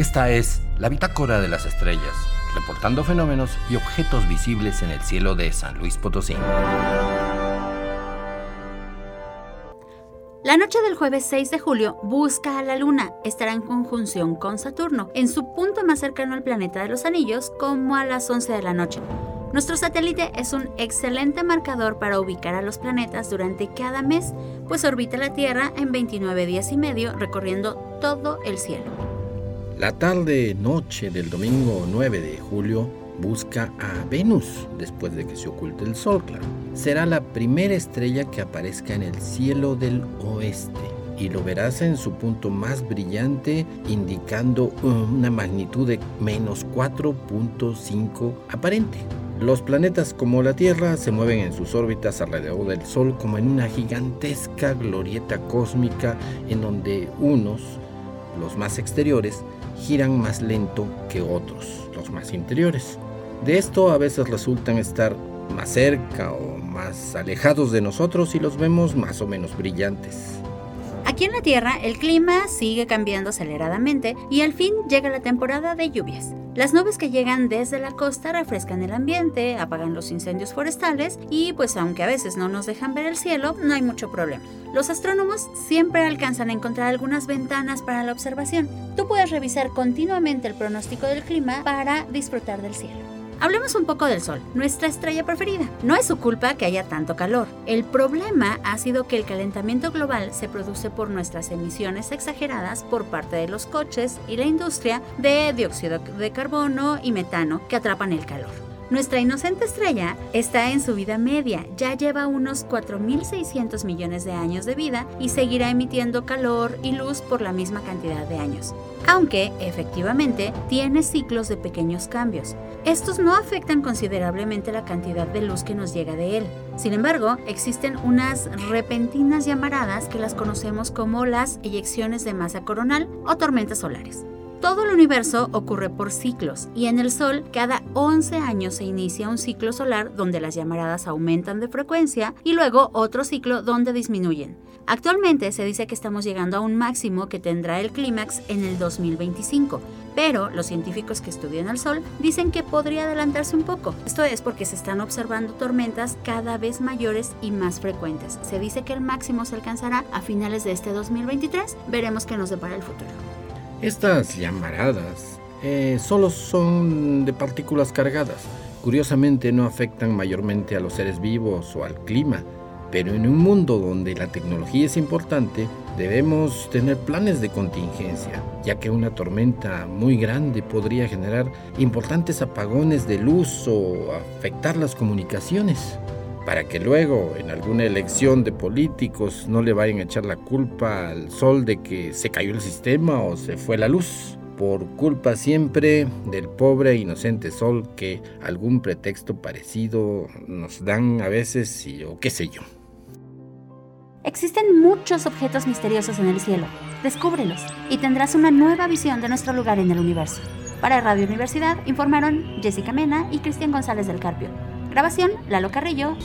Esta es la Bitácora de las Estrellas, reportando fenómenos y objetos visibles en el cielo de San Luis Potosí. La noche del jueves 6 de julio busca a la Luna. Estará en conjunción con Saturno, en su punto más cercano al planeta de los anillos, como a las 11 de la noche. Nuestro satélite es un excelente marcador para ubicar a los planetas durante cada mes, pues orbita la Tierra en 29 días y medio recorriendo todo el cielo. La tarde-noche del domingo 9 de julio busca a Venus después de que se oculte el Sol, claro. Será la primera estrella que aparezca en el cielo del oeste y lo verás en su punto más brillante indicando una magnitud de menos 4.5 aparente. Los planetas como la Tierra se mueven en sus órbitas alrededor del Sol como en una gigantesca glorieta cósmica en donde unos, los más exteriores, giran más lento que otros, los más interiores. De esto a veces resultan estar más cerca o más alejados de nosotros y los vemos más o menos brillantes. Aquí en la Tierra el clima sigue cambiando aceleradamente y al fin llega la temporada de lluvias. Las nubes que llegan desde la costa refrescan el ambiente, apagan los incendios forestales y pues aunque a veces no nos dejan ver el cielo, no hay mucho problema. Los astrónomos siempre alcanzan a encontrar algunas ventanas para la observación. Tú puedes revisar continuamente el pronóstico del clima para disfrutar del cielo. Hablemos un poco del Sol, nuestra estrella preferida. No es su culpa que haya tanto calor. El problema ha sido que el calentamiento global se produce por nuestras emisiones exageradas por parte de los coches y la industria de dióxido de carbono y metano que atrapan el calor. Nuestra inocente estrella está en su vida media, ya lleva unos 4.600 millones de años de vida y seguirá emitiendo calor y luz por la misma cantidad de años, aunque efectivamente tiene ciclos de pequeños cambios. Estos no afectan considerablemente la cantidad de luz que nos llega de él. Sin embargo, existen unas repentinas llamaradas que las conocemos como las eyecciones de masa coronal o tormentas solares. Todo el universo ocurre por ciclos y en el Sol cada 11 años se inicia un ciclo solar donde las llamaradas aumentan de frecuencia y luego otro ciclo donde disminuyen. Actualmente se dice que estamos llegando a un máximo que tendrá el clímax en el 2025, pero los científicos que estudian el Sol dicen que podría adelantarse un poco. Esto es porque se están observando tormentas cada vez mayores y más frecuentes. Se dice que el máximo se alcanzará a finales de este 2023. Veremos qué nos depara el futuro. Estas llamaradas eh, solo son de partículas cargadas. Curiosamente no afectan mayormente a los seres vivos o al clima, pero en un mundo donde la tecnología es importante, debemos tener planes de contingencia, ya que una tormenta muy grande podría generar importantes apagones de luz o afectar las comunicaciones para que luego en alguna elección de políticos no le vayan a echar la culpa al sol de que se cayó el sistema o se fue la luz. Por culpa siempre del pobre e inocente sol que algún pretexto parecido nos dan a veces y o qué sé yo. Existen muchos objetos misteriosos en el cielo. Descúbrelos y tendrás una nueva visión de nuestro lugar en el universo. Para Radio Universidad informaron Jessica Mena y Cristian González del Carpio. Grabación, Lalo Carrillo.